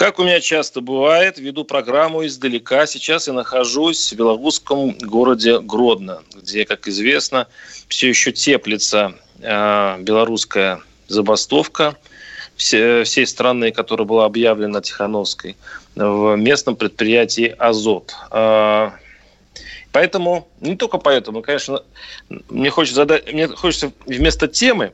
Как у меня часто бывает, веду программу издалека. Сейчас я нахожусь в белорусском городе Гродно, где, как известно, все еще теплится э, белорусская забастовка все, всей страны, которая была объявлена Тихановской в местном предприятии «Азот». Э, поэтому, не только поэтому, конечно, мне хочется, задать, мне хочется вместо темы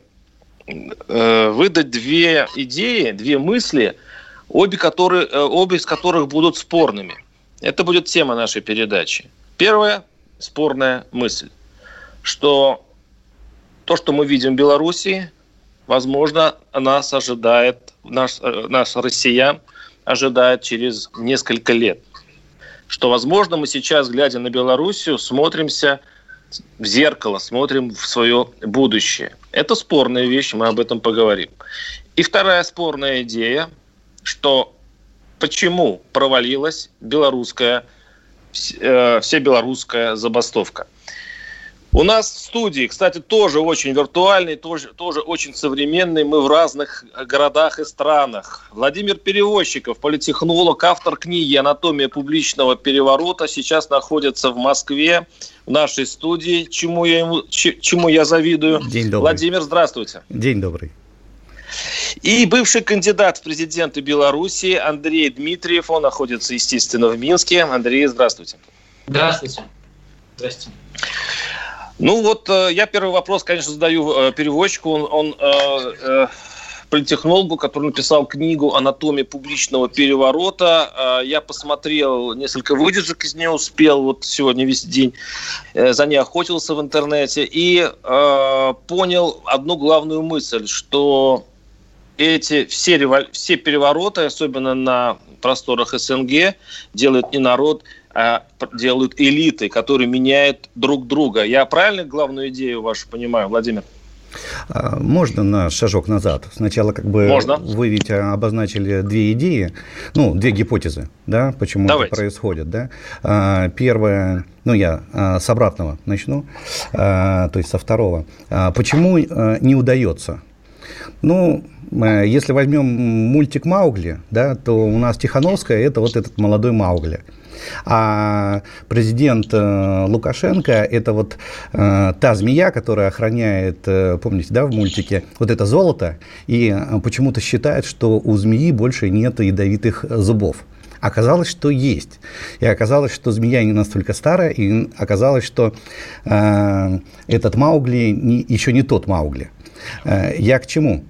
э, выдать две идеи, две мысли – обе, которые, э, обе из которых будут спорными. Это будет тема нашей передачи. Первая спорная мысль, что то, что мы видим в Беларуси, возможно, нас ожидает, нас, э, нас россиян ожидает через несколько лет. Что, возможно, мы сейчас, глядя на Белоруссию, смотримся в зеркало, смотрим в свое будущее. Это спорная вещь, мы об этом поговорим. И вторая спорная идея – что почему провалилась белорусская, э, всебелорусская забастовка. У нас в студии, кстати, тоже очень виртуальный, тоже, тоже очень современный. Мы в разных городах и странах. Владимир Перевозчиков, политехнолог, автор книги «Анатомия публичного переворота», сейчас находится в Москве, в нашей студии, чему я, ему, чему я завидую. День добрый. Владимир, здравствуйте. День добрый. И бывший кандидат в президенты Беларуси Андрей Дмитриев, он находится, естественно, в Минске. Андрей, здравствуйте. Здравствуйте. Здравствуйте. Ну вот э, я первый вопрос, конечно, задаю э, переводчику. Он, он э, политехнологу, который написал книгу «Анатомия публичного переворота». Я посмотрел несколько выдержек из нее, успел вот сегодня весь день за ней охотился в интернете и понял одну главную мысль, что эти все, револю... все перевороты, особенно на просторах СНГ, делают не народ, а делают элиты, которые меняют друг друга. Я правильно главную идею вашу понимаю, Владимир? А, можно на шажок назад? Сначала как бы Можно. вы ведь обозначили две идеи, ну, две гипотезы, да, почему Давайте. это происходит, да. А, первое, ну, я а, с обратного начну, то есть со второго. Почему не удается? Ну, если возьмем мультик Маугли, да, то у нас Тихановская – это вот этот молодой Маугли. А президент э, Лукашенко – это вот э, та змея, которая охраняет, э, помните, да, в мультике, вот это золото, и э, почему-то считает, что у змеи больше нет ядовитых зубов. Оказалось, что есть. И оказалось, что змея не настолько старая, и оказалось, что э, этот Маугли не, еще не тот Маугли. Э, я к чему?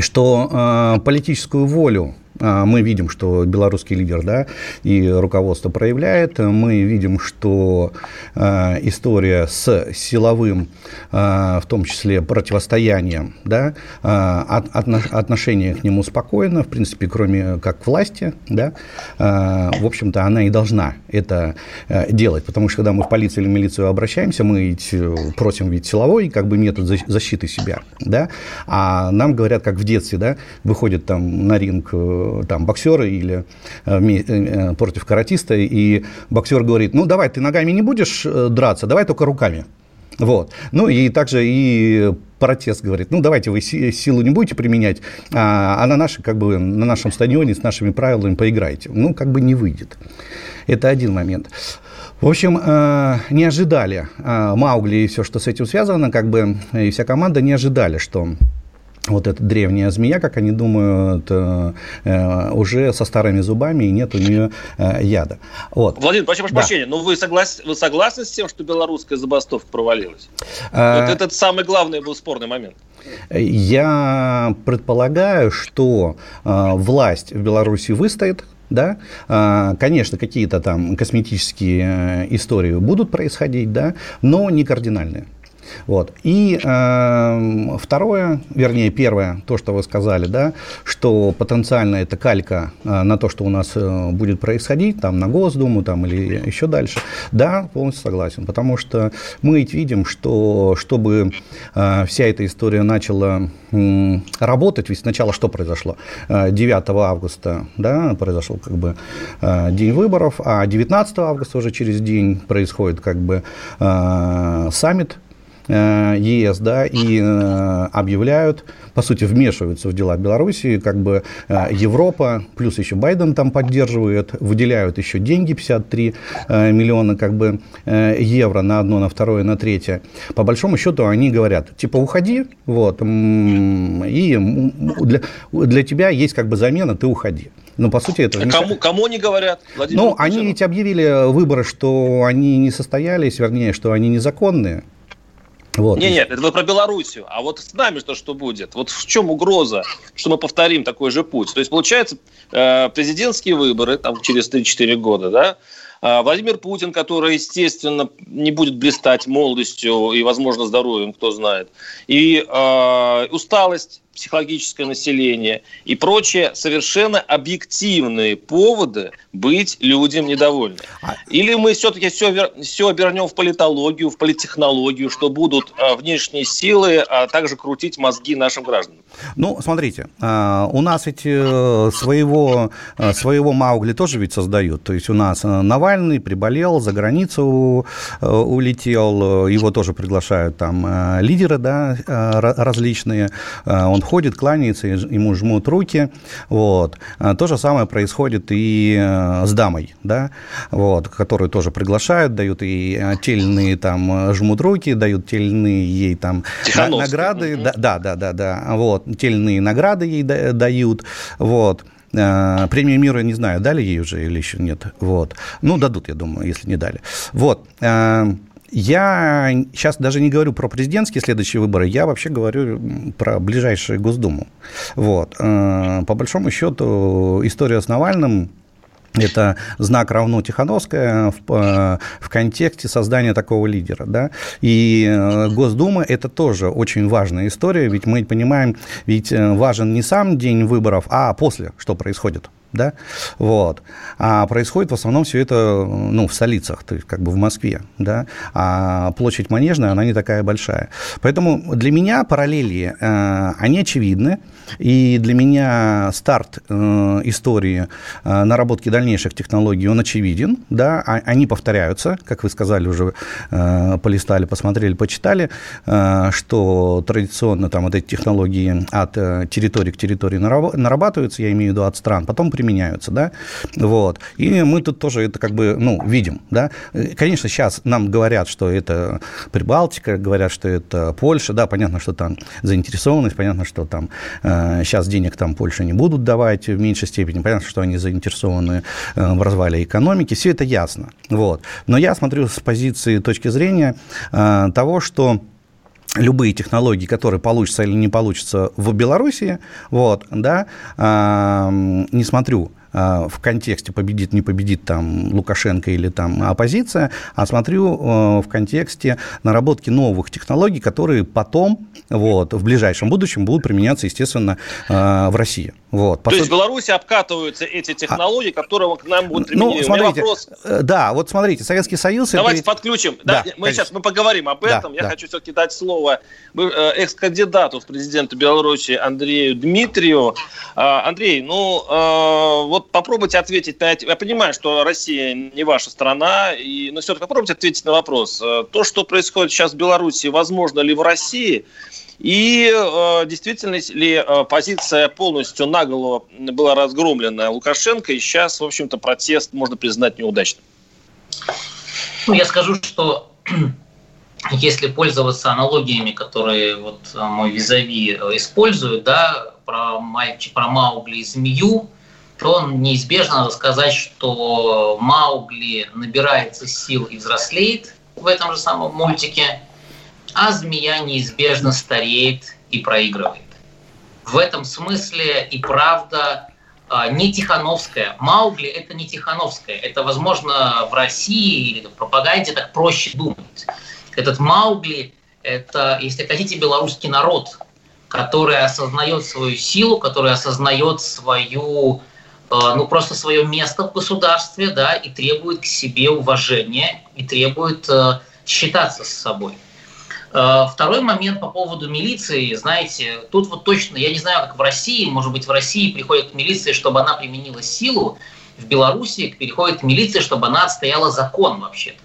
Что э, политическую волю мы видим, что белорусский лидер да, и руководство проявляет. Мы видим, что э, история с силовым, э, в том числе противостоянием, да, э, от, отношение к нему спокойно, в принципе, кроме как к власти, да, э, в общем-то, она и должна это э, делать. Потому что когда мы в полицию или милицию обращаемся, мы ведь просим ведь силовой как бы метод защиты себя. Да, а нам говорят, как в детстве, да, выходит там на ринг там, боксеры или э, э, против каратиста, и боксер говорит, ну, давай, ты ногами не будешь э, драться, давай только руками. Вот. Ну и также и протест говорит, ну давайте вы силу не будете применять, а, а на, наши, как бы, на нашем стадионе с нашими правилами поиграете. Ну, как бы не выйдет. Это один момент. В общем, не ожидали Маугли и все, что с этим связано, как бы и вся команда не ожидали, что вот эта древняя змея, как они думают, э, уже со старыми зубами и нет у нее э, яда. Вот. Владимир, прошу да. прощения, но вы, соглас... вы согласны с тем, что белорусская забастовка провалилась? А... Вот это самый главный был спорный момент. Я предполагаю, что э, власть в Беларуси выстоит, да, конечно, какие-то там косметические истории будут происходить, да, но не кардинальные. Вот. И э, второе, вернее, первое, то, что вы сказали, да, что потенциально это калька э, на то, что у нас э, будет происходить, там, на Госдуму там, или еще дальше. Да, полностью согласен, потому что мы ведь видим, что чтобы э, вся эта история начала э, работать, ведь сначала что произошло? 9 э, августа да, произошел как бы э, день выборов, а 19 августа уже через день происходит как бы э, саммит ЕС, да, и э, объявляют, по сути, вмешиваются в дела Беларуси, как бы э, Европа, плюс еще Байден там поддерживает, выделяют еще деньги, 53 миллиона как бы евро на одно, на второе, на третье. По большому счету они говорят, типа, уходи, вот, и для, для тебя есть как бы замена, ты уходи. Но по сути это... А кому, кому они говорят? Владимир ну, Путину? они ведь объявили выборы, что они не состоялись, вернее, что они незаконные. Вот. Нет, нет, это вы про Белоруссию. А вот с нами что, что будет? Вот в чем угроза, что мы повторим такой же путь? То есть, получается, э, президентские выборы там, через 3-4 года, да, Владимир Путин, который, естественно, не будет блистать молодостью и, возможно, здоровьем, кто знает, и э, усталость психологическое население и прочие совершенно объективные поводы быть людям недовольны. А Или мы все-таки все, все обернем в политологию, в политтехнологию, что будут а, внешние силы, а также крутить мозги нашим гражданам? Ну, смотрите, а, у нас ведь э, своего, э, своего Маугли тоже ведь создают. То есть у нас э, Навальный приболел, за границу улетел, его тоже приглашают там лидеры да, различные. Он ходит, кланяется, ему жмут руки. Вот. То же самое происходит и с дамой, да, вот, которую тоже приглашают, дают и э, тельные там жмут руки, дают тельные ей там награды. Угу. Да, да, да, да, вот, тельные награды ей дают, вот. Э, премию мира, не знаю, дали ей уже или еще нет. Вот. Ну, дадут, я думаю, если не дали. Вот. Я сейчас даже не говорю про президентские следующие выборы, я вообще говорю про ближайшую Госдуму. Вот. Э, по большому счету, история с Навальным это знак равно Тихановская в, э, в контексте создания такого лидера. Да? И э, Госдума – это тоже очень важная история, ведь мы понимаем, ведь важен не сам день выборов, а после, что происходит да, вот. А происходит в основном все это, ну, в столицах, то есть как бы в Москве, да, а площадь Манежная, она не такая большая. Поэтому для меня параллели, э, они очевидны, и для меня старт э, истории э, наработки дальнейших технологий, он очевиден, да, а, они повторяются, как вы сказали, уже э, полистали, посмотрели, почитали, э, что традиционно там вот эти технологии от э, территории к территории нарабатываются, я имею в виду от стран, потом при применяются, да, вот, и мы тут тоже это как бы, ну, видим, да, конечно, сейчас нам говорят, что это Прибалтика, говорят, что это Польша, да, понятно, что там заинтересованность, понятно, что там э, сейчас денег там Польше не будут давать в меньшей степени, понятно, что они заинтересованы э, в развале экономики, все это ясно, вот, но я смотрю с позиции точки зрения э, того, что любые технологии, которые получатся или не получатся в Беларуси, вот, да, э, не смотрю Э, в контексте победит, не победит там Лукашенко или там оппозиция, а смотрю э, в контексте наработки новых технологий, которые потом, вот, в ближайшем будущем будут применяться, естественно, э, в России. Вот. То есть в Беларуси обкатываются эти технологии, а, которые к нам будут применены. Ну, смотрите, вопрос... Да, вот смотрите, Советский Союз... Давайте это... подключим. Да, да, мы сейчас мы поговорим об этом. Да, Я да. хочу все-таки дать слово экс-кандидату в президенты Беларуси Андрею Дмитрию. Андрей, ну, вот вот попробуйте ответить на эти... Я понимаю, что Россия не ваша страна, и... но все-таки попробуйте ответить на вопрос. Э, то, что происходит сейчас в Беларуси, возможно ли в России? И э, действительно ли э, позиция полностью наголо была разгромлена Лукашенко, и сейчас, в общем-то, протест можно признать неудачным? Ну, я скажу, что если пользоваться аналогиями, которые вот э, мой визави использует, да, про, мальчик, про Маугли и змею, то неизбежно надо сказать, что Маугли набирается сил и взрослеет в этом же самом мультике, а змея неизбежно стареет и проигрывает. В этом смысле и правда а, не Тихановская. Маугли – это не Тихановская. Это, возможно, в России или в пропаганде так проще думать. Этот Маугли – это, если хотите, белорусский народ, который осознает свою силу, который осознает свою, э, ну просто свое место в государстве, да, и требует к себе уважения, и требует э, считаться с собой. Э, второй момент по поводу милиции, знаете, тут вот точно, я не знаю, как в России, может быть, в России приходит к милиции, чтобы она применила силу, в Беларуси переходит к милиции, чтобы она отстояла закон вообще-то.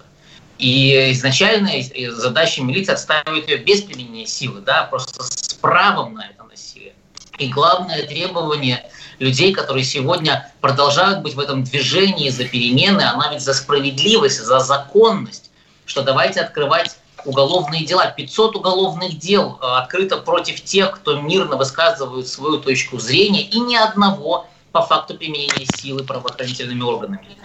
И изначально задача милиции отстаивать ее без применения силы, да, просто с правом на это насилие. И главное требование людей, которые сегодня продолжают быть в этом движении за перемены, она ведь за справедливость, за законность, что давайте открывать уголовные дела. 500 уголовных дел э, открыто против тех, кто мирно высказывает свою точку зрения, и ни одного по факту применения силы правоохранительными органами.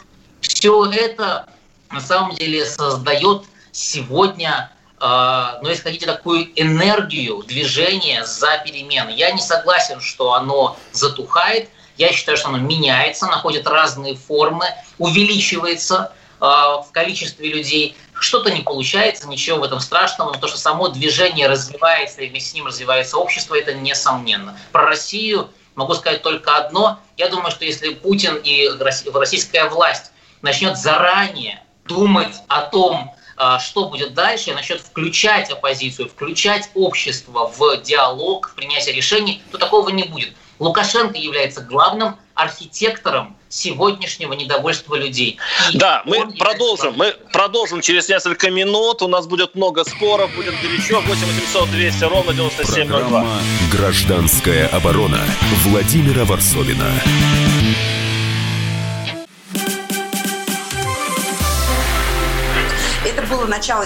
Все это на самом деле создает сегодня, э, ну, если хотите, такую энергию движения за перемены. Я не согласен, что оно затухает. Я считаю, что оно меняется, находит разные формы, увеличивается э, в количестве людей. Что-то не получается, ничего в этом страшного, но то, что само движение развивается и вместе с ним развивается общество, это несомненно. Про Россию могу сказать только одно. Я думаю, что если Путин и российская власть начнет заранее думать о том, а, что будет дальше, начнет включать оппозицию, включать общество в диалог, в принятие решений, то такого не будет. Лукашенко является главным архитектором сегодняшнего недовольства людей. И да, мы продолжим. Мы продолжим через несколько минут. У нас будет много споров, будет горячо. 8 800 200 ровно 9702. Программа «Гражданская оборона» Владимира Варсовина. было начало.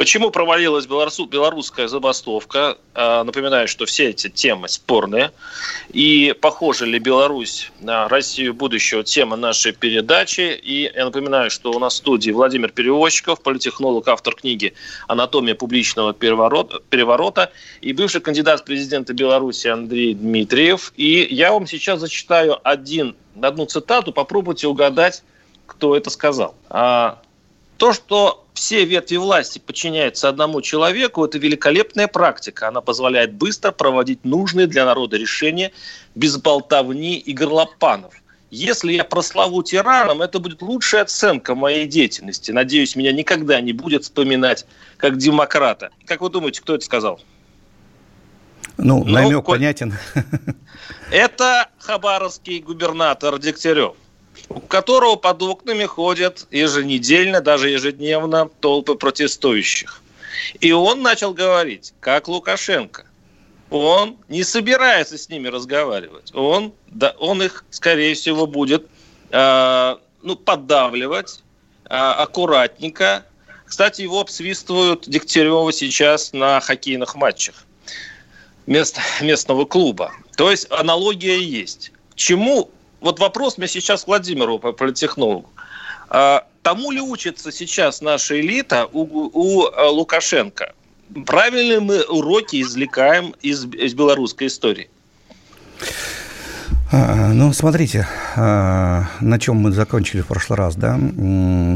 Почему провалилась белорусская забастовка? А, напоминаю, что все эти темы спорные. И похожа ли Беларусь на Россию будущего тема нашей передачи. И я напоминаю, что у нас в студии Владимир Перевозчиков, политехнолог, автор книги «Анатомия публичного переворота», и бывший кандидат в президенты Беларуси Андрей Дмитриев. И я вам сейчас зачитаю один, одну цитату, попробуйте угадать, кто это сказал. То, что все ветви власти подчиняются одному человеку, это великолепная практика. Она позволяет быстро проводить нужные для народа решения без болтовни и горлопанов. Если я прославу тираном, это будет лучшая оценка моей деятельности. Надеюсь, меня никогда не будет вспоминать как демократа. Как вы думаете, кто это сказал? Ну, ну намек коль... понятен. Это хабаровский губернатор Дегтярев у которого под окнами ходят еженедельно, даже ежедневно толпы протестующих. И он начал говорить, как Лукашенко. Он не собирается с ними разговаривать. Он, да, он их, скорее всего, будет э, ну, поддавливать э, аккуратненько. Кстати, его обсвистывают Дегтярева сейчас на хоккейных матчах мест, местного клуба. То есть аналогия есть. К чему вот вопрос мне сейчас Владимиру, политехнологу. А, тому ли учится сейчас наша элита у, у э, Лукашенко? Правильно мы уроки извлекаем из, из белорусской истории? А, ну, смотрите, а, на чем мы закончили в прошлый раз, да,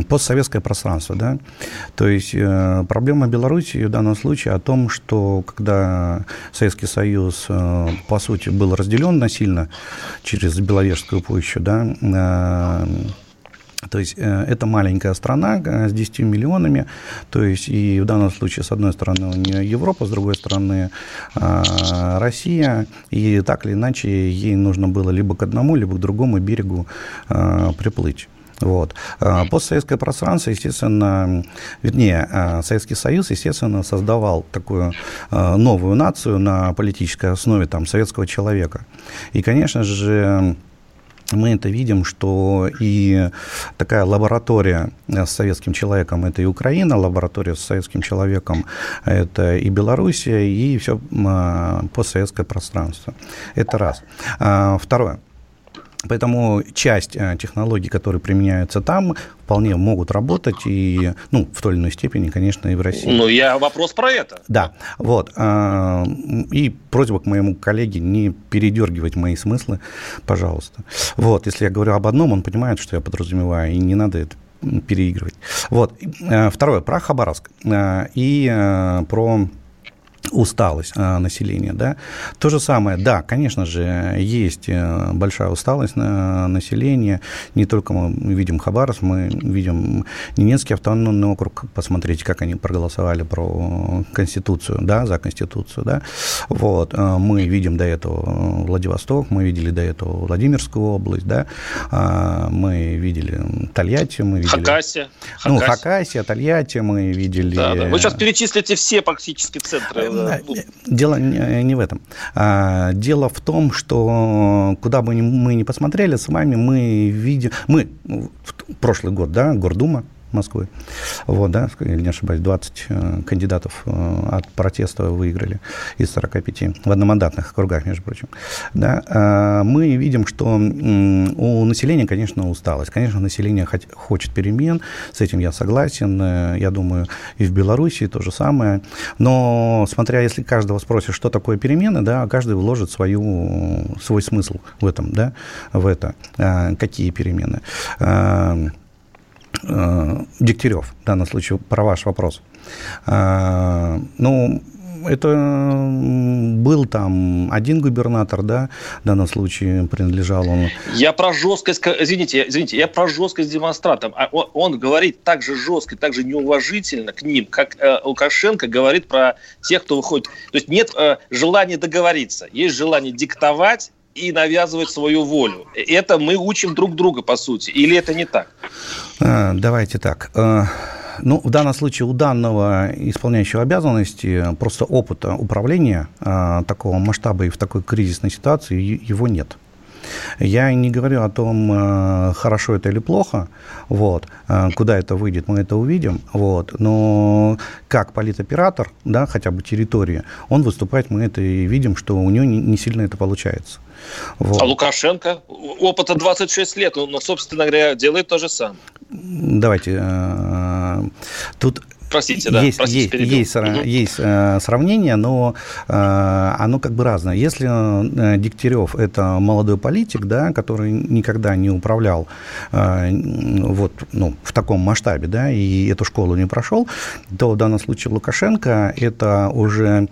постсоветское пространство, да, то есть э, проблема Беларуси в данном случае о том, что когда Советский Союз, э, по сути, был разделен насильно через Беловежскую пущу, да, э, то есть э, это маленькая страна э, с 10 миллионами, то есть и в данном случае с одной стороны у нее Европа, с другой стороны э, Россия, и так или иначе ей нужно было либо к одному, либо к другому берегу приплыть. Вот. Постсоветское пространство, естественно, вернее, Советский Союз, естественно, создавал такую новую нацию на политической основе там, советского человека. И, конечно же, мы это видим, что и такая лаборатория с советским человеком – это и Украина, лаборатория с советским человеком – это и Белоруссия, и все постсоветское пространство. Это раз. А, второе. Поэтому часть э, технологий, которые применяются там, вполне могут работать и, ну, в той или иной степени, конечно, и в России. Ну, я вопрос про это. Да, вот. А, и просьба к моему коллеге не передергивать мои смыслы, пожалуйста. Вот, если я говорю об одном, он понимает, что я подразумеваю, и не надо это переигрывать. Вот. Э, второе, про Хабаровск э, и про усталость э, населения, да. То же самое, да, конечно же, есть э, большая усталость на населения. Не только мы видим Хабаровск, мы видим Ненецкий автономный округ. Посмотрите, как они проголосовали про Конституцию, да, за Конституцию, да. Вот, э, мы видим до этого Владивосток, мы видели до этого Владимирскую область, да. А, мы видели Тольятти, мы видели... Хакасия. Ну, Хакасия, Тольятти мы видели... Да, да. Вы сейчас перечислите все практически центры Дело не в этом. А, дело в том, что куда бы мы ни посмотрели, с вами мы видим... Мы прошлый год, да, Гордума, Москвы. Вот, да, если не ошибаюсь, 20 э, кандидатов э, от протеста выиграли из 45 в одномандатных округах, между прочим. Да, э, мы видим, что у населения, конечно, усталость. Конечно, население хочет перемен, с этим я согласен. Я думаю, и в Беларуси то же самое. Но смотря, если каждого спросишь, что такое перемены, да, каждый вложит свою, свой смысл в этом, да, в это. Какие перемены? Э, Дегтярев, в данном случае, про ваш вопрос. Э, ну, это был там один губернатор, да, в данном случае принадлежал он. Я про жесткость, извините, извините, я про жесткость демонстрантов. А он, он говорит так же жестко, так же неуважительно к ним, как э, Лукашенко говорит про тех, кто выходит. То есть нет э, желания договориться, есть желание диктовать и навязывать свою волю. Это мы учим друг друга, по сути. Или это не так? А, давайте так. А, ну, в данном случае у данного исполняющего обязанности просто опыта управления а, такого масштаба и в такой кризисной ситуации его нет. Я не говорю о том, э, хорошо это или плохо, вот, э, куда это выйдет, мы это увидим, вот, но как политоператор, да, хотя бы территории, он выступает, мы это и видим, что у него не, сильно это получается. Вот. А Лукашенко? Опыта 26 лет, но, собственно говоря, делает то же самое. Давайте. Э, тут Простите, да, есть, простите, есть, есть, угу. есть э, сравнение, но э, оно как бы разное. Если э, Дегтярев – это молодой политик, да, который никогда не управлял вот, ну, в таком масштабе, да, и эту школу не прошел, то в данном случае Лукашенко – это уже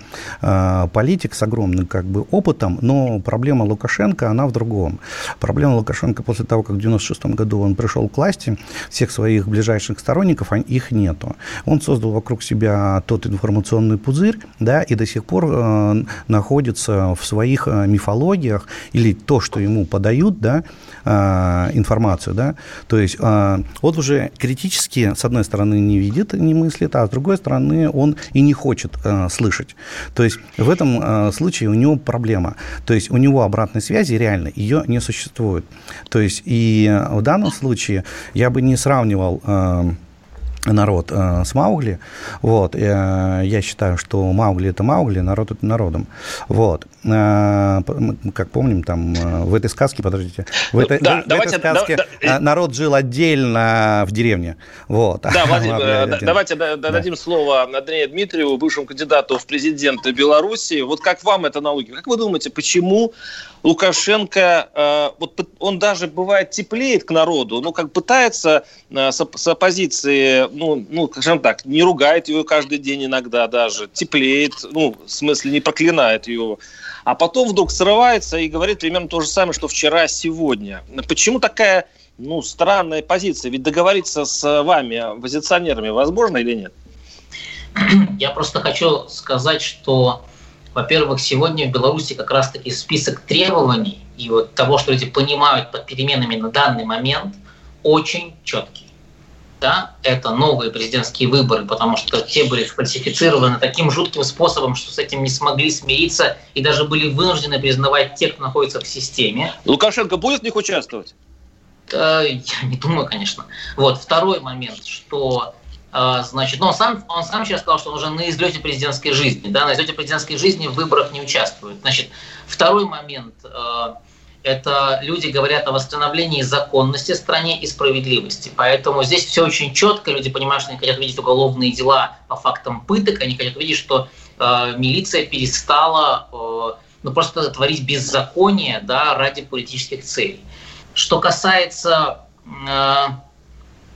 политик с огромным как бы опытом, но проблема Лукашенко, она в другом. Проблема Лукашенко после того, как в 96 году он пришел к власти, всех своих ближайших сторонников, их нету. Он создал вокруг себя тот информационный пузырь, да, и до сих пор э, находится в своих э, мифологиях или то, что ему подают, да, э, информацию, да, то есть э, он уже критически, с одной стороны, не видит, не мыслит, а с другой стороны, он и не хочет слышать. То есть в этом случае у него проблема. То есть у него обратной связи реально ее не существует. То есть и в данном случае я бы не сравнивал э, народ э, с Маугли. Вот. Э, я считаю, что Маугли это Маугли, народ это народом. Вот. Э, как помним, там э, в этой сказке, подождите, в этой, да, в, давайте, этой сказке да, да, народ жил отдельно в деревне. Вот. Да, Владимир, э, давайте да. дадим слово Андрею Дмитриеву, бывшему кандидату в президенты Беларуси. Вот как вам это налоги? Как вы думаете, почему Лукашенко, э, вот он даже бывает теплеет к народу, ну, как пытается с, оппозиции, ну, ну, скажем так, не ругает его каждый день иногда даже, теплеет, ну, в смысле не проклинает его, а потом вдруг срывается и говорит примерно то же самое, что вчера, сегодня. Почему такая, ну, странная позиция? Ведь договориться с вами, оппозиционерами, возможно или нет? Я просто хочу сказать, что во-первых, сегодня в Беларуси как раз-таки список требований и вот того, что люди понимают под переменами на данный момент, очень четкий. Да, это новые президентские выборы, потому что те были сфальсифицированы таким жутким способом, что с этим не смогли смириться и даже были вынуждены признавать те, кто находится в системе. Лукашенко будет в них участвовать? Я не думаю, конечно. Вот второй момент, что а, значит, но он сам, он сам сейчас сказал, что он уже на излете президентской жизни, да, на излете президентской жизни в выборах не участвует. Значит, второй момент, а, это люди говорят о восстановлении законности в стране и справедливости. Поэтому здесь все очень четко, люди понимают, что они хотят видеть уголовные дела по фактам пыток, они хотят видеть, что э, милиция перестала э, ну, просто творить беззаконие да, ради политических целей. Что касается э,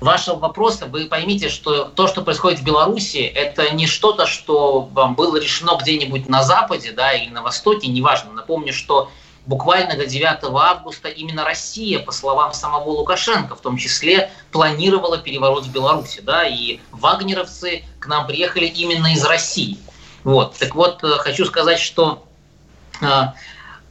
вашего вопроса, вы поймите, что то, что происходит в Беларуси, это не что-то, что вам было решено где-нибудь на Западе да, или на Востоке, неважно. Напомню, что буквально до 9 августа именно Россия, по словам самого Лукашенко, в том числе, планировала переворот в Беларуси. Да, и вагнеровцы к нам приехали именно из России. Вот. Так вот, э, хочу сказать, что э,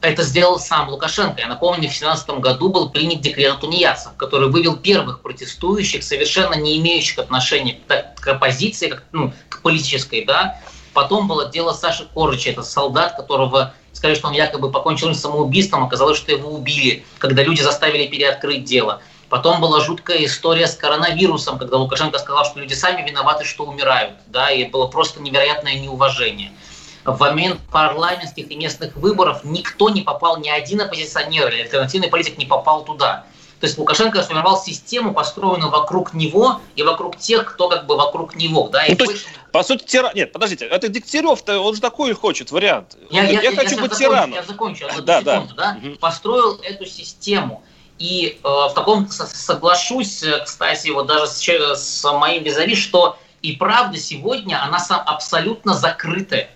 это сделал сам Лукашенко. Я напомню, в 2017 году был принят декрет о тунеядцев, который вывел первых протестующих, совершенно не имеющих отношения к, к оппозиции, как, ну, к политической, да. Потом было дело Саши Корыча, это солдат, которого сказали, что он якобы покончил самоубийством, оказалось, что его убили, когда люди заставили переоткрыть дело. Потом была жуткая история с коронавирусом, когда Лукашенко сказал, что люди сами виноваты, что умирают, да, и было просто невероятное неуважение в момент парламентских и местных выборов никто не попал, ни один оппозиционер или альтернативный политик не попал туда. То есть Лукашенко сформировал систему, построенную вокруг него и вокруг тех, кто как бы вокруг него. Да, ну, то есть, по сути, тиран... Нет, подождите, это Дегтярев-то, он же такой хочет вариант. Я, я, я, я хочу я быть тираном. Я закончу, одну да, секунду. Да. Да? Угу. Построил эту систему. И э, в таком соглашусь, э, кстати, вот даже с, с моим визави, что и правда сегодня она сам абсолютно закрытая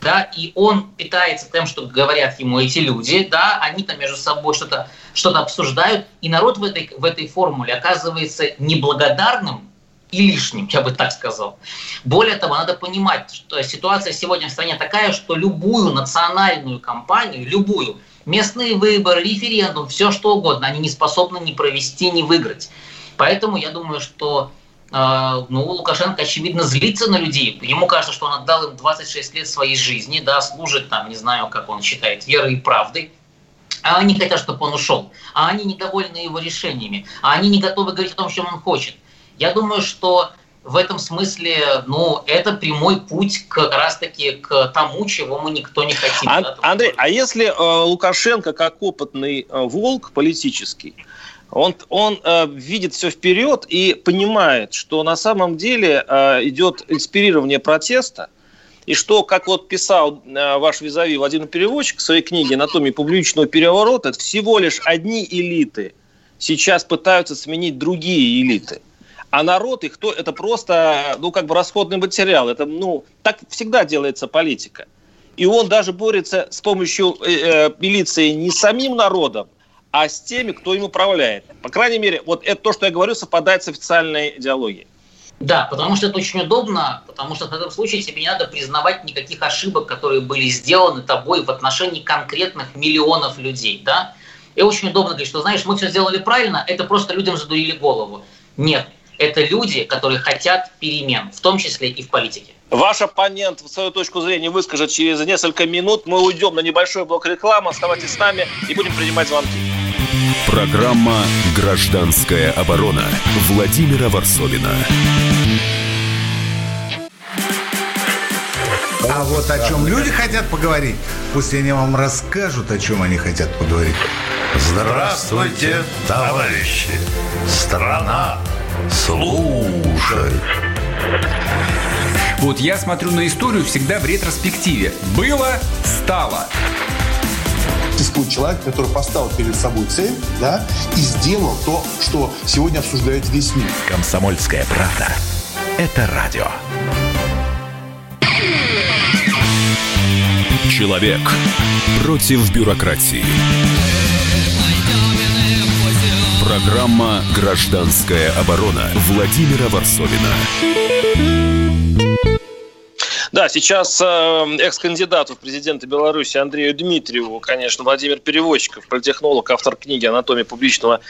да, и он питается тем, что говорят ему эти люди, да, они там между собой что-то что обсуждают, и народ в этой, в этой формуле оказывается неблагодарным и лишним, я бы так сказал. Более того, надо понимать, что ситуация сегодня в стране такая, что любую национальную кампанию, любую, местные выборы, референдум, все что угодно, они не способны ни провести, ни выиграть. Поэтому я думаю, что ну, Лукашенко, очевидно, злится на людей. Ему кажется, что он отдал им 26 лет своей жизни, да, служит там, не знаю, как он считает, верой и правдой. А они хотят, чтобы он ушел. А они недовольны его решениями. А они не готовы говорить о том, чем он хочет. Я думаю, что в этом смысле, ну, это прямой путь как раз-таки к тому, чего мы никто не хотим. Ан- да, Андрей, а если э, Лукашенко, как опытный э, волк политический, он, он э, видит все вперед и понимает, что на самом деле э, идет инспирирование протеста, и что, как вот писал э, ваш визави Владимир Переводчик в своей книге «Анатомия публичного переворота», это всего лишь одни элиты сейчас пытаются сменить другие элиты. А народ их, то, это просто, ну, как бы расходный материал. Это, ну, так всегда делается политика. И он даже борется с помощью э, э, милиции не с самим народом, а с теми, кто им управляет. По крайней мере, вот это то, что я говорю, совпадает с официальной идеологией. Да, потому что это очень удобно, потому что в этом случае тебе не надо признавать никаких ошибок, которые были сделаны тобой в отношении конкретных миллионов людей. Да? И очень удобно говорить, что, знаешь, мы все сделали правильно, это просто людям задурили голову. Нет, это люди, которые хотят перемен, в том числе и в политике. Ваш оппонент свою точку зрения выскажет через несколько минут. Мы уйдем на небольшой блок рекламы. Оставайтесь с нами и будем принимать звонки. Программа «Гражданская оборона» Владимира Варсовина. А вот о чем люди хотят поговорить, пусть они вам расскажут, о чем они хотят поговорить. Здравствуйте, товарищи! Страна служит! Вот я смотрю на историю всегда в ретроспективе. Было, стало. Существует человек, который поставил перед собой цель, да, и сделал то, что сегодня обсуждает весь мир. Комсомольская правда. Это радио. Человек против бюрократии. Программа «Гражданская оборона» Владимира Варсовина. Да, сейчас э, экс-кандидату в президенты Беларуси Андрею Дмитриеву, конечно, Владимир Переводчиков, политехнолог, автор книги «Анатомия публичного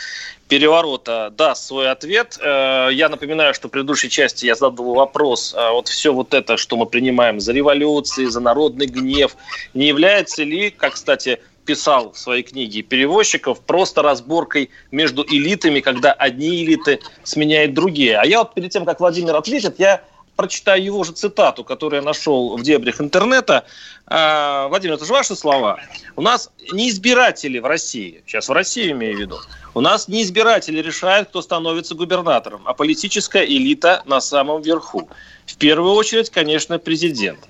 переворота» даст свой ответ. Э, я напоминаю, что в предыдущей части я задал вопрос, а вот все вот это, что мы принимаем за революции, за народный гнев, не является ли, как, кстати, писал в своей книге перевозчиков, просто разборкой между элитами, когда одни элиты сменяют другие. А я вот перед тем, как Владимир ответит, я прочитаю его же цитату, которую я нашел в дебрях интернета. А, Владимир, это же ваши слова. У нас не избиратели в России, сейчас в России имею в виду, у нас не избиратели решают, кто становится губернатором, а политическая элита на самом верху. В первую очередь, конечно, президент.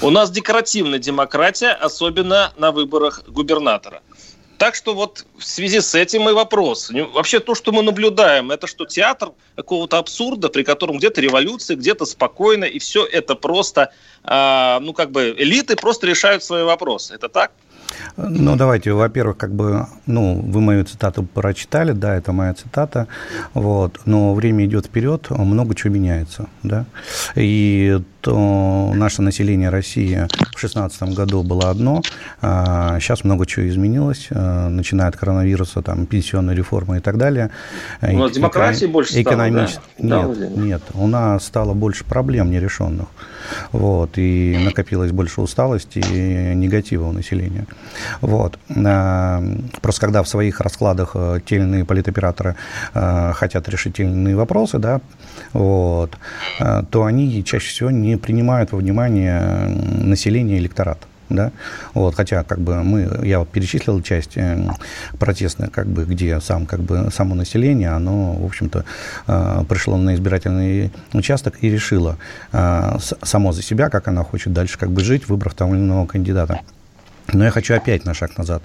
У нас декоративная демократия, особенно на выборах губернатора. Так что вот в связи с этим и вопрос. Вообще то, что мы наблюдаем, это что театр какого-то абсурда, при котором где-то революция, где-то спокойно, и все это просто, э, ну как бы элиты просто решают свои вопросы. Это так? Ну, давайте, во-первых, как бы, ну, вы мою цитату прочитали, да, это моя цитата, вот, но время идет вперед, много чего меняется, да, и то наше население России в 2016 году было одно, а сейчас много чего изменилось, а, начиная от коронавируса, там, пенсионной реформы и так далее. У нас демократии Эко- больше стало, экономич... да? Нет, да, нет, у нас стало больше проблем нерешенных, вот, и накопилось больше усталости и негатива у населения. Вот. А, просто когда в своих раскладах э, те или иные политоператоры э, хотят решить те или иные вопросы, да, вот, э, то они чаще всего не принимают во внимание население электората да, вот, хотя как бы мы, я вот перечислил часть э, протестных, как бы, где сам, как бы, само население, оно, в общем-то, э, пришло на избирательный участок и решило э, само за себя, как она хочет дальше, как бы, жить, выбрав того или иного кандидата. Но я хочу опять на шаг назад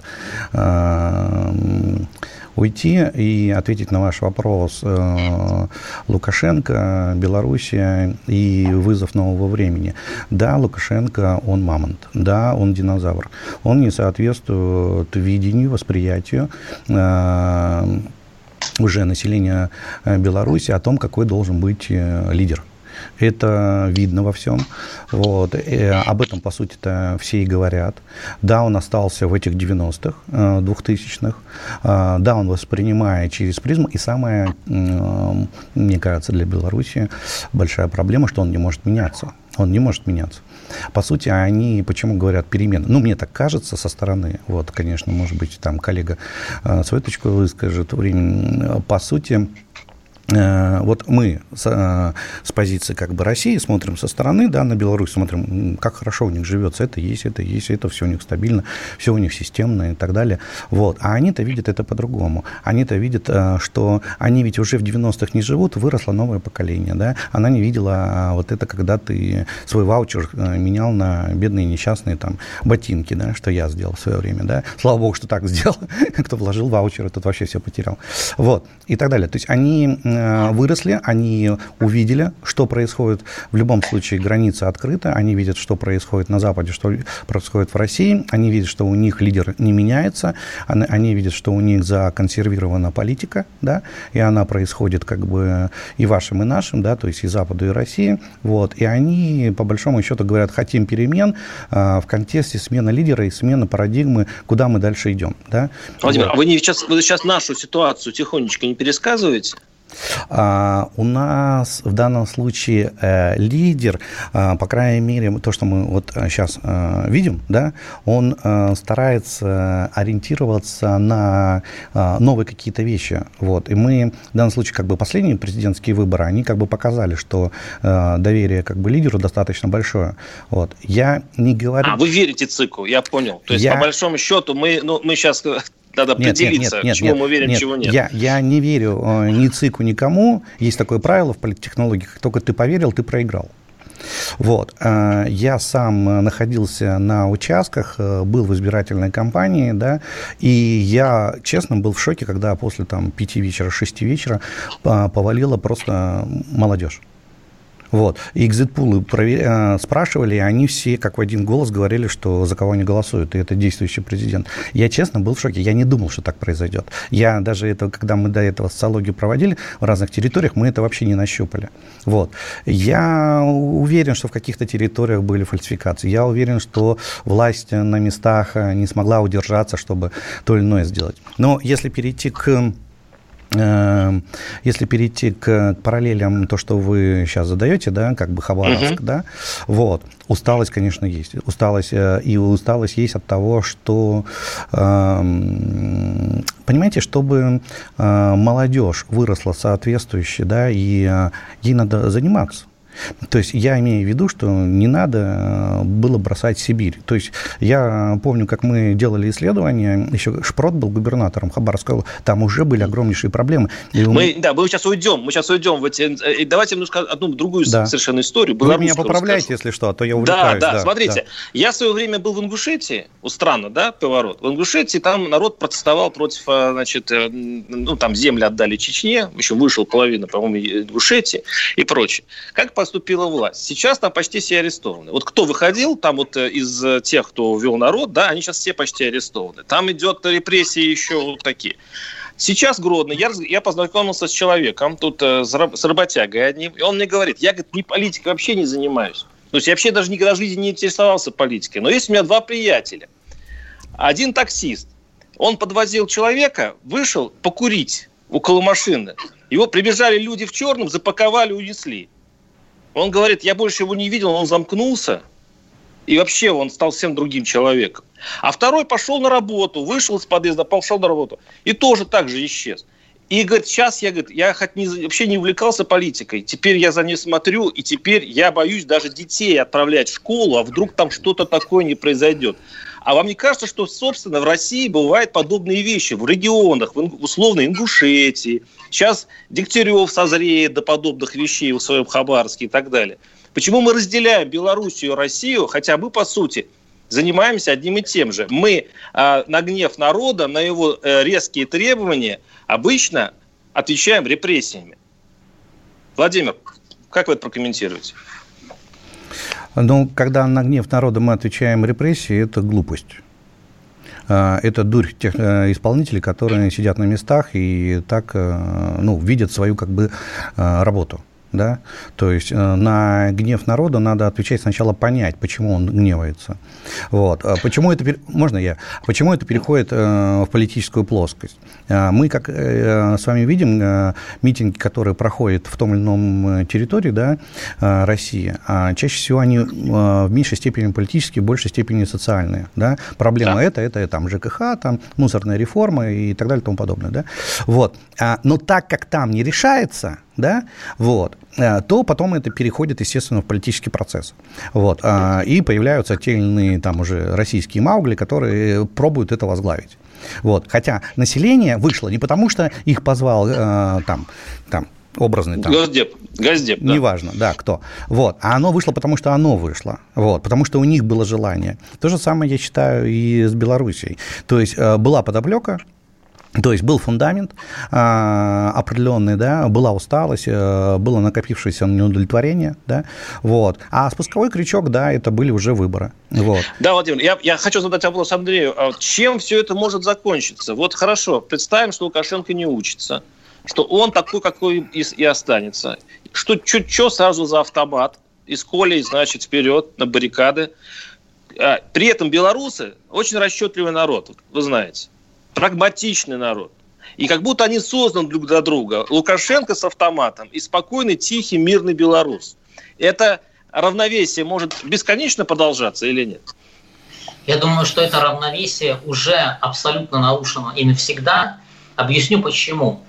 э, уйти и ответить на ваш вопрос. Э, Лукашенко, Белоруссия и вызов нового времени. Да, Лукашенко, он мамонт. Да, он динозавр. Он не соответствует видению, восприятию э, уже населения Беларуси о том, какой должен быть лидер. Это видно во всем. Вот. И э, об этом, по сути-то, все и говорят. Да, он остался в этих 90-х, 2000-х. Э, э, да, он воспринимает через призму. И самое, мне кажется, для Беларуси большая проблема, что он не может меняться. Он не может меняться. По сути, они почему говорят перемены? Ну, мне так кажется со стороны. Вот, конечно, может быть, там коллега свою точку выскажет. По сути, вот мы с, э, с позиции как бы России смотрим со стороны, да, на Беларусь смотрим, как хорошо у них живется, это есть, это есть, это все у них стабильно, все у них системно и так далее. Вот. А они-то видят это по-другому. Они-то видят, э, что они ведь уже в 90-х не живут, выросло новое поколение, да. Она не видела вот это, когда ты свой ваучер менял на бедные несчастные там ботинки, да, что я сделал в свое время, да. Слава богу, что так сделал. Кто вложил ваучер, тот вообще все потерял. Вот. И так далее. То есть они Э, выросли, они увидели, что происходит. В любом случае граница открыта, они видят, что происходит на Западе, что происходит в России, они видят, что у них лидер не меняется, они, они видят, что у них законсервирована политика, да, и она происходит как бы и вашим, и нашим, да, то есть и Западу, и России, вот, и они по большому счету говорят, хотим перемен а, в контексте смены лидера и смены парадигмы, куда мы дальше идем, да. Владимир, вот. а вы, не, сейчас, вы сейчас нашу ситуацию тихонечко не пересказываете? А, у нас в данном случае э, лидер, э, по крайней мере, то, что мы вот сейчас э, видим, да, он э, старается ориентироваться на э, новые какие-то вещи. Вот. И мы в данном случае, как бы последние президентские выборы, они как бы показали, что э, доверие как бы лидеру достаточно большое. Вот. Я не говорю... А, вы верите циклу, я понял. То есть, я... по большому счету, мы, ну, мы сейчас надо определиться, нет, нет, нет, чему нет, мы верим, нет, чего нет. Я, я не верю э, ни ЦИКу, никому. Есть такое правило в политтехнологии, как только ты поверил, ты проиграл. Вот. Э, я сам находился на участках, э, был в избирательной кампании, да, и я, честно, был в шоке, когда после там, 5 вечера, 6 вечера повалила просто молодежь. Вот. И экзит-пулы провер... спрашивали, и они все, как в один голос, говорили, что за кого они голосуют, и это действующий президент. Я, честно, был в шоке. Я не думал, что так произойдет. Я даже это, когда мы до этого социологию проводили в разных территориях, мы это вообще не нащупали. Вот. Я уверен, что в каких-то территориях были фальсификации. Я уверен, что власть на местах не смогла удержаться, чтобы то или иное сделать. Но если перейти к если перейти к параллелям, то, что вы сейчас задаете, да, как бы Хабаровск, угу. да, вот, усталость, конечно, есть. Усталость, э, и усталость есть от того, что, эм, понимаете, чтобы э, молодежь выросла соответствующе, да, и э, ей надо заниматься. То есть я имею в виду, что не надо э, было бросать Сибирь. То есть я помню, как мы делали исследования, еще Шпрот был губернатором Хабаровска, там уже были огромнейшие проблемы. И мы, да, мы сейчас уйдем, мы сейчас уйдем в эти... Э, давайте немножко одну другую да. совершенно историю. Вы меня поправляете, если что, а то я увлекаюсь. Да, да, да смотрите, да. я в свое время был в Ингушетии, у странно, да, поворот. В Ингушетии там народ протестовал против, э, значит, ну, там земли отдали Чечне, еще вышел половина, по-моему, Ингушетии и прочее. Как по поступила власть. Сейчас там почти все арестованы. Вот кто выходил, там вот э, из э, тех, кто вел народ, да, они сейчас все почти арестованы. Там идет репрессии еще вот такие. Сейчас Гродно, я, я познакомился с человеком, тут э, с работягой одним, и он мне говорит, я, говорит, ни политикой вообще не занимаюсь. То есть я вообще даже никогда в жизни не интересовался политикой. Но есть у меня два приятеля. Один таксист. Он подвозил человека, вышел покурить около машины. Его прибежали люди в черном, запаковали, унесли. Он говорит, я больше его не видел, он замкнулся, и вообще он стал всем другим человеком. А второй пошел на работу, вышел из подъезда, пошел на работу, и тоже так же исчез. И говорит, сейчас я, говорит, я хоть не, вообще не увлекался политикой, теперь я за ней смотрю, и теперь я боюсь даже детей отправлять в школу, а вдруг там что-то такое не произойдет. А вам не кажется, что, собственно, в России бывают подобные вещи в регионах, в условно Ингушетии, сейчас Дегтярев созреет до подобных вещей в своем Хабаровске и так далее. Почему мы разделяем Белоруссию и Россию, хотя мы, по сути, занимаемся одним и тем же. Мы э, на гнев народа, на его э, резкие требования обычно отвечаем репрессиями. Владимир, как вы это прокомментируете? Ну, когда на гнев народа мы отвечаем репрессии, это глупость. А, это дурь тех э, исполнителей, которые сидят на местах и так э, ну, видят свою как бы э, работу да, то есть э, на гнев народа надо отвечать сначала понять, почему он гневается, вот, а почему это, можно я, почему это переходит э, в политическую плоскость. А, мы, как э, с вами видим, митинги, которые проходят в том или ином территории, да, России, а чаще всего они в меньшей степени политические, в большей степени социальные, да, проблема да. это, это, там ЖКХ, там мусорная реформа и так далее и тому подобное, да, вот, но так как там не решается, да, вот, э, то потом это переходит, естественно, в политический процесс. Вот, а, и появляются те или иные там уже российские маугли, которые пробуют это возглавить. Вот, хотя население вышло не потому, что их позвал э, там, там образный там. Госдеп. Госдеп, да. Неважно, да, кто. Вот. А оно вышло, потому что оно вышло. Вот. Потому что у них было желание. То же самое я считаю и с Белоруссией. То есть э, была подоплека, то есть был фундамент а, определенный, да, была усталость, а, было накопившееся неудовлетворение, да, вот. А спусковой крючок, да, это были уже выборы, вот. Да, Владимир, я, я хочу задать вопрос Андрею. А чем все это может закончиться? Вот хорошо, представим, что Лукашенко не учится, что он такой, какой и, и останется. Что, что сразу за автомат, из колей, значит, вперед, на баррикады. А, при этом белорусы очень расчетливый народ, вы знаете прагматичный народ. И как будто они созданы друг для друга. Лукашенко с автоматом и спокойный, тихий, мирный белорус. Это равновесие может бесконечно продолжаться или нет? Я думаю, что это равновесие уже абсолютно нарушено и навсегда. Объясню почему.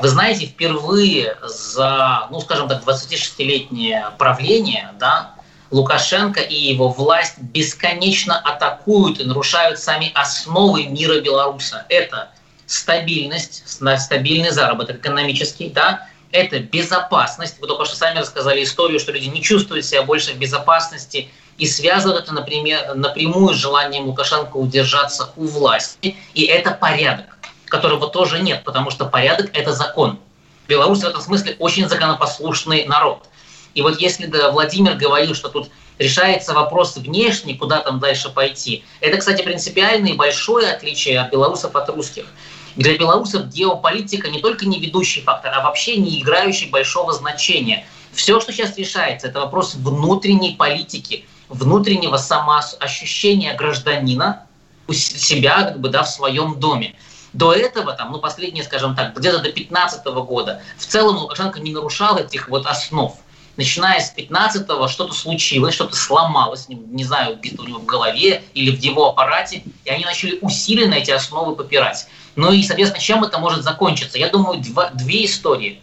Вы знаете, впервые за, ну, скажем так, 26-летнее правление, да, Лукашенко и его власть бесконечно атакуют и нарушают сами основы мира Беларуса. Это стабильность, стабильный заработок экономический, да, это безопасность. Вы только что сами рассказали историю, что люди не чувствуют себя больше в безопасности и связывают это, например, напрямую с желанием Лукашенко удержаться у власти. И это порядок, которого тоже нет, потому что порядок – это закон. Беларусь в этом смысле очень законопослушный народ. И вот если да, Владимир говорил, что тут решается вопрос внешний, куда там дальше пойти, это, кстати, принципиальное и большое отличие от белорусов от русских. Для белорусов геополитика не только не ведущий фактор, а вообще не играющий большого значения. Все, что сейчас решается, это вопрос внутренней политики, внутреннего самоощущения гражданина у себя как бы, да, в своем доме. До этого, там, ну, последние, скажем так, где-то до 2015 года, в целом Лукашенко не нарушал этих вот основ. Начиная с 15-го что-то случилось, что-то сломалось, не, знаю, где-то у него в голове или в его аппарате, и они начали усиленно эти основы попирать. Ну и, соответственно, чем это может закончиться? Я думаю, два, две истории.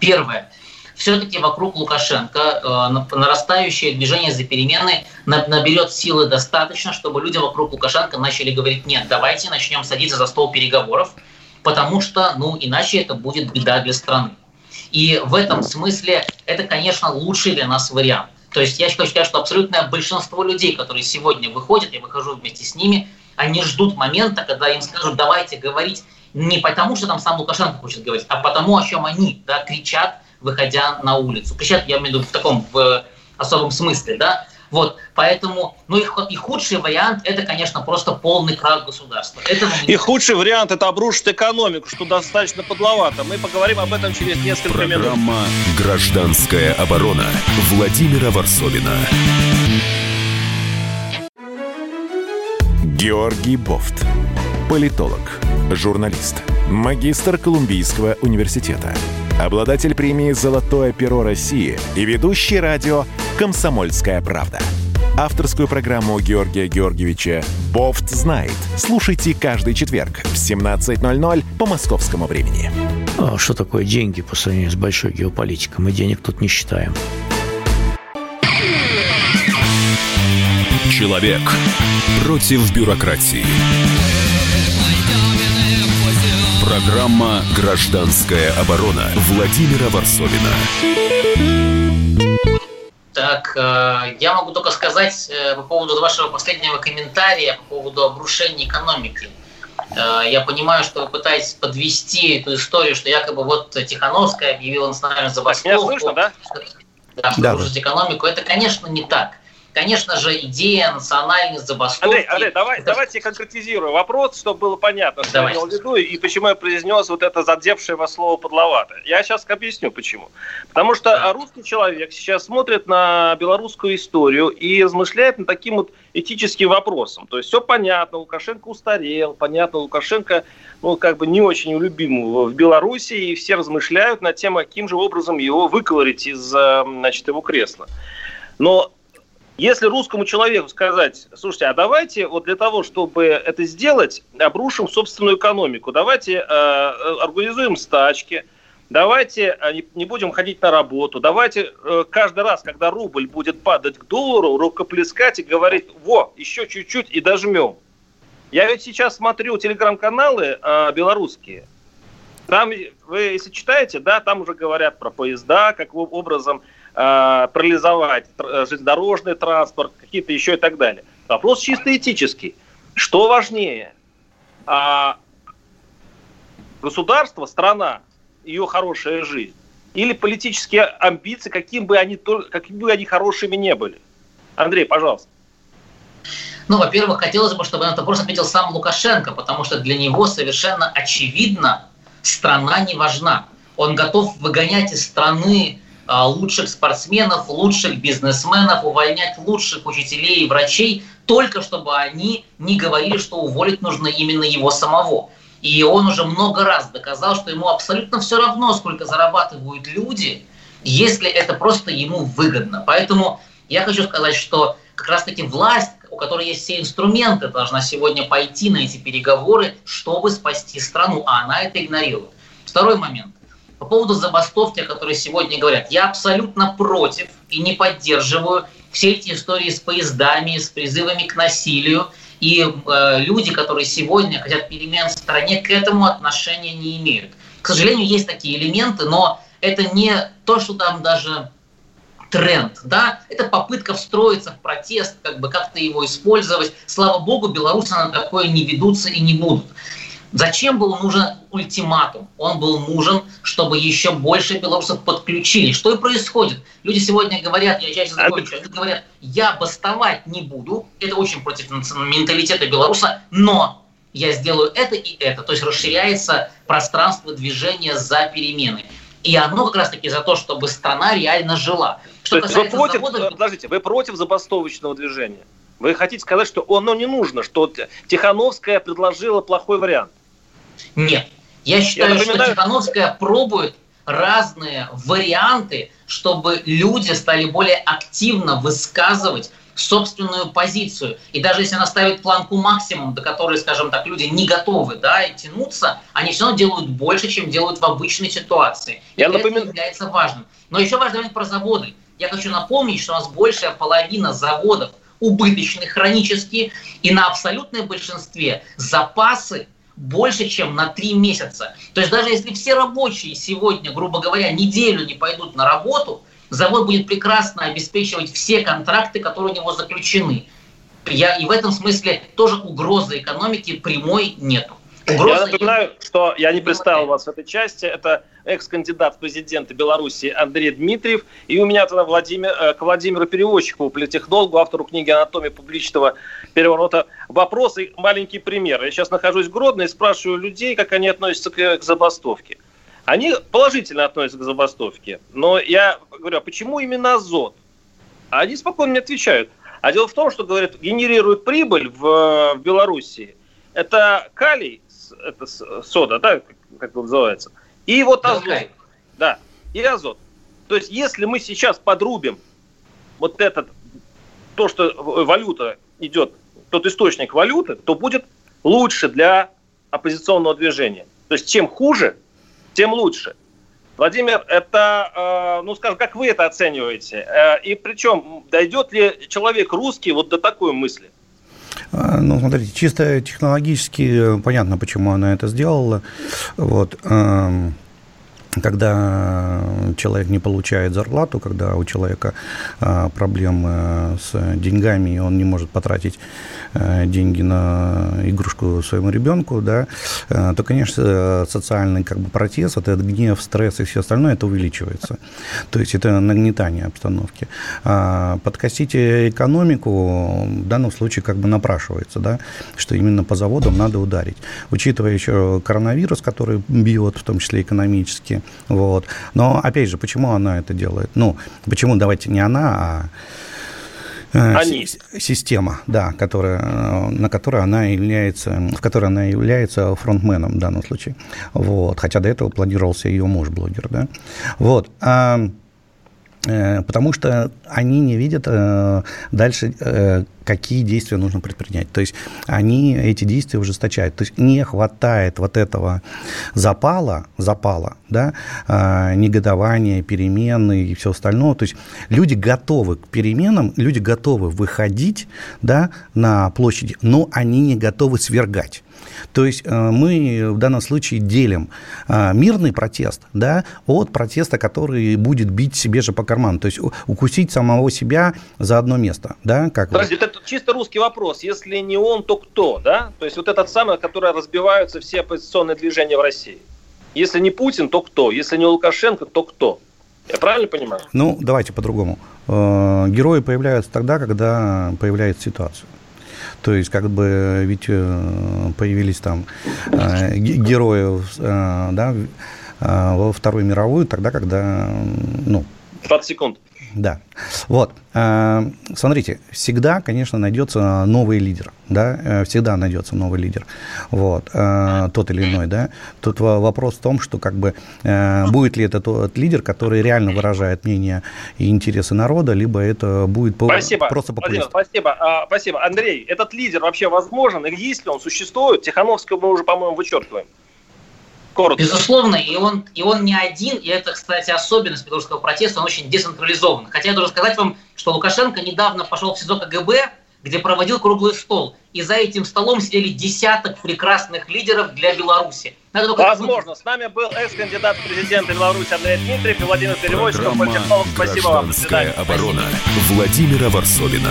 Первое. Все-таки вокруг Лукашенко э, нарастающее движение за перемены наберет силы достаточно, чтобы люди вокруг Лукашенко начали говорить, нет, давайте начнем садиться за стол переговоров, потому что, ну, иначе это будет беда для страны. И в этом смысле это, конечно, лучший для нас вариант. То есть я считаю, что абсолютное большинство людей, которые сегодня выходят, я выхожу вместе с ними, они ждут момента, когда им скажут, давайте говорить не потому, что там сам Лукашенко хочет говорить, а потому, о чем они да, кричат, выходя на улицу. Кричат, я имею в виду в таком в особом смысле, да, вот, поэтому, ну и, и худший вариант это, конечно, просто полный крах государства. Этому и худший вариант это обрушить экономику, что достаточно подловато. Мы поговорим об этом через несколько Программа минут. Программа «Гражданская оборона» Владимира Варсовина. Георгий Бофт. Политолог, журналист, магистр Колумбийского университета, обладатель премии «Золотое перо России» и ведущий радио «Комсомольская правда». Авторскую программу Георгия Георгиевича «Бофт знает». Слушайте каждый четверг в 17.00 по московскому времени. А что такое деньги по сравнению с большой геополитикой? Мы денег тут не считаем. Человек против бюрократии. Программа «Гражданская оборона» Владимира Варсовина. Так, э, я могу только сказать э, по поводу вашего последнего комментария по поводу обрушения экономики. Э, я понимаю, что вы пытаетесь подвести эту историю, что якобы вот Тихановская объявила национальную забастовку. Меня слышно, да? Да, да, экономику. Это, конечно, не так. Конечно же, идея национальной забастовки... Андрей, Андрей давай, это- давайте я конкретизирую вопрос, чтобы было понятно, что Давайте. я имел в виду и почему я произнес вот это задевшее вас слово подловато. Я сейчас объясню, почему. Потому что Да. русский человек сейчас смотрит на белорусскую историю и размышляет над таким вот этическим вопросом. То есть все понятно, Лукашенко устарел, понятно, Лукашенко ну, как бы не очень любим в в Беларуси, и все размышляют над тем, каким же образом его выковырить из э, значит, его кресла. Но если русскому человеку сказать, слушайте, а давайте вот для того, чтобы это сделать, обрушим собственную экономику, давайте э, э, организуем стачки, давайте э, не, будем ходить на работу, давайте э, каждый раз, когда рубль будет падать к доллару, рукоплескать и говорить, во, еще чуть-чуть и дожмем. Я ведь сейчас смотрю телеграм-каналы э, белорусские, там, вы если читаете, да, там уже говорят про поезда, каким образом парализовать тр- железнодорожный транспорт, какие-то еще и так далее. Вопрос чисто этический. Что важнее? А, государство, страна, ее хорошая жизнь, или политические амбиции, каким бы они, какими бы они хорошими не были? Андрей, пожалуйста. Ну, во-первых, хотелось бы, чтобы на этот вопрос ответил сам Лукашенко, потому что для него совершенно очевидно, страна не важна. Он готов выгонять из страны лучших спортсменов, лучших бизнесменов, увольнять лучших учителей и врачей, только чтобы они не говорили, что уволить нужно именно его самого. И он уже много раз доказал, что ему абсолютно все равно, сколько зарабатывают люди, если это просто ему выгодно. Поэтому я хочу сказать, что как раз-таки власть, у которой есть все инструменты, должна сегодня пойти на эти переговоры, чтобы спасти страну, а она это игнорирует. Второй момент. По поводу забастовки, о которой сегодня говорят. Я абсолютно против и не поддерживаю все эти истории с поездами, с призывами к насилию. И э, люди, которые сегодня хотят перемен в стране, к этому отношения не имеют. К сожалению, есть такие элементы, но это не то, что там даже тренд, да, это попытка встроиться в протест, как бы как-то его использовать. Слава богу, белорусы на такое не ведутся и не будут. Зачем был нужен ультиматум? Он был нужен, чтобы еще больше белорусов подключили. Что и происходит. Люди сегодня говорят, я чаще закончу, они говорят, я бастовать не буду, это очень против менталитета белоруса, но я сделаю это и это. То есть расширяется пространство движения за перемены. И оно как раз-таки за то, чтобы страна реально жила. Что то вы против, заводов... подождите, вы против забастовочного движения? Вы хотите сказать, что оно не нужно, что Тихановская предложила плохой вариант? Нет. Я считаю, Я что Тихановская пробует разные варианты, чтобы люди стали более активно высказывать собственную позицию. И даже если она ставит планку максимум, до которой, скажем так, люди не готовы да, и тянуться, они все равно делают больше, чем делают в обычной ситуации. И Я это является важным. Но еще важно говорить про заводы. Я хочу напомнить, что у нас большая половина заводов убыточных хронически, и на абсолютное большинстве запасы больше, чем на три месяца. То есть даже если все рабочие сегодня, грубо говоря, неделю не пойдут на работу, завод будет прекрасно обеспечивать все контракты, которые у него заключены. Я, и в этом смысле тоже угрозы экономики прямой нету. Я напоминаю, что я не представил вас в этой части. Это экс-кандидат в президенты Беларуси Андрей Дмитриев. И у меня тогда Владимир, э, к Владимиру Переводчикову, политтехнологу, автору книги «Анатомия публичного переворота» вопрос и маленький пример. Я сейчас нахожусь в Гродно и спрашиваю людей, как они относятся к, к забастовке. Они положительно относятся к забастовке. Но я говорю, а почему именно азот? А они спокойно мне отвечают. А дело в том, что, говорят, генерирует прибыль в, в Белоруссии. Это калий, это сода, да, как это называется. И вот азот. Okay. Да, и азот. То есть, если мы сейчас подрубим вот этот, то, что валюта идет, тот источник валюты, то будет лучше для оппозиционного движения. То есть, чем хуже, тем лучше. Владимир, это, э, ну скажем, как вы это оцениваете? Э, и причем, дойдет ли человек русский вот до такой мысли? А, ну, смотрите, чисто технологически понятно, почему она это сделала. Вот. Когда человек не получает зарплату, когда у человека а, проблемы с деньгами, и он не может потратить а, деньги на игрушку своему ребенку, да, а, то, конечно, социальный как бы протест, вот этот гнев, стресс и все остальное, это увеличивается. То есть это нагнетание обстановки. Подкосить экономику в данном случае как бы напрашивается, да, что именно по заводам надо ударить. Учитывая еще коронавирус, который бьет, в том числе экономически, вот. Но, опять же, почему она это делает? Ну, почему, давайте, не она, а э, они. система, да, которая, э, на которой она является, в которой она является фронтменом в данном случае. Вот. Хотя до этого планировался ее муж-блогер, да. Вот. Э, потому что они не видят э, дальше, э, какие действия нужно предпринять. То есть они эти действия ужесточают. То есть не хватает вот этого запала, запала, да, негодования, перемены и все остальное. То есть люди готовы к переменам, люди готовы выходить да, на площади, но они не готовы свергать. То есть э, мы в данном случае делим э, мирный протест да, от протеста, который будет бить себе же по карману. То есть укусить самого себя за одно место. Да, как Подожди, вот. это чисто русский вопрос. Если не он, то кто? Да? То есть вот этот самый, который разбиваются все оппозиционные движения в России. Если не Путин, то кто? Если не Лукашенко, то кто? Я правильно понимаю? Ну, давайте по-другому. Э, герои появляются тогда, когда появляется ситуация. То есть, как бы, ведь э, появились там э, герои э, да, во Вторую мировую, тогда, когда, ну... 20 секунд. Да. Вот. Э, смотрите, всегда, конечно, найдется новый лидер. Да? Э, всегда найдется новый лидер. Вот. Э, тот или иной. Да? Тут вопрос в том, что как бы будет ли это тот лидер, который реально выражает мнение и интересы народа, либо это будет спасибо. просто популист. спасибо. А, спасибо. Андрей, этот лидер вообще возможен? И если он существует, Тихановского мы уже, по-моему, вычеркиваем. Коротко. Безусловно, и он, и он не один, и это, кстати, особенность белорусского протеста, он очень децентрализован. Хотя я должен сказать вам, что Лукашенко недавно пошел в СИЗО КГБ, где проводил круглый стол. И за этим столом сидели десяток прекрасных лидеров для Беларуси. Надо Возможно. С нами был экс-кандидат в президенты Беларуси Андрей Дмитриев и Владимир Переводчиков. Спасибо вам. До свидания. оборона Владимира Варсовина.